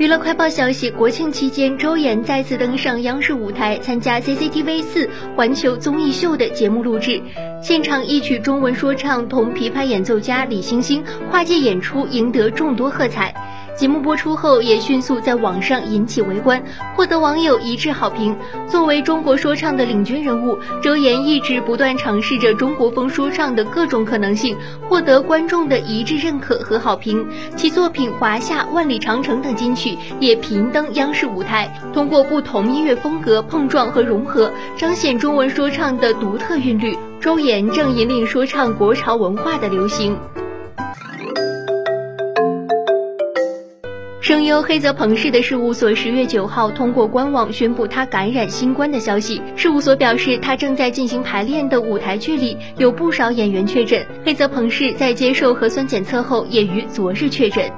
娱乐快报消息：国庆期间，周岩再次登上央视舞台，参加 CCTV 四环球综艺秀的节目录制，现场一曲中文说唱同琵琶演奏家李星星跨界演出，赢得众多喝彩。节目播出后，也迅速在网上引起围观，获得网友一致好评。作为中国说唱的领军人物，周岩一直不断尝试着中国风说唱的各种可能性，获得观众的一致认可和好评。其作品《华夏》《万里长城》等金曲也频登央视舞台，通过不同音乐风格碰撞和融合，彰显中文说唱的独特韵律。周岩正引领说唱国潮文化的流行。声优黑泽朋士的事务所十月九号通过官网宣布他感染新冠的消息。事务所表示，他正在进行排练的舞台剧里有不少演员确诊。黑泽朋士在接受核酸检测后，也于昨日确诊。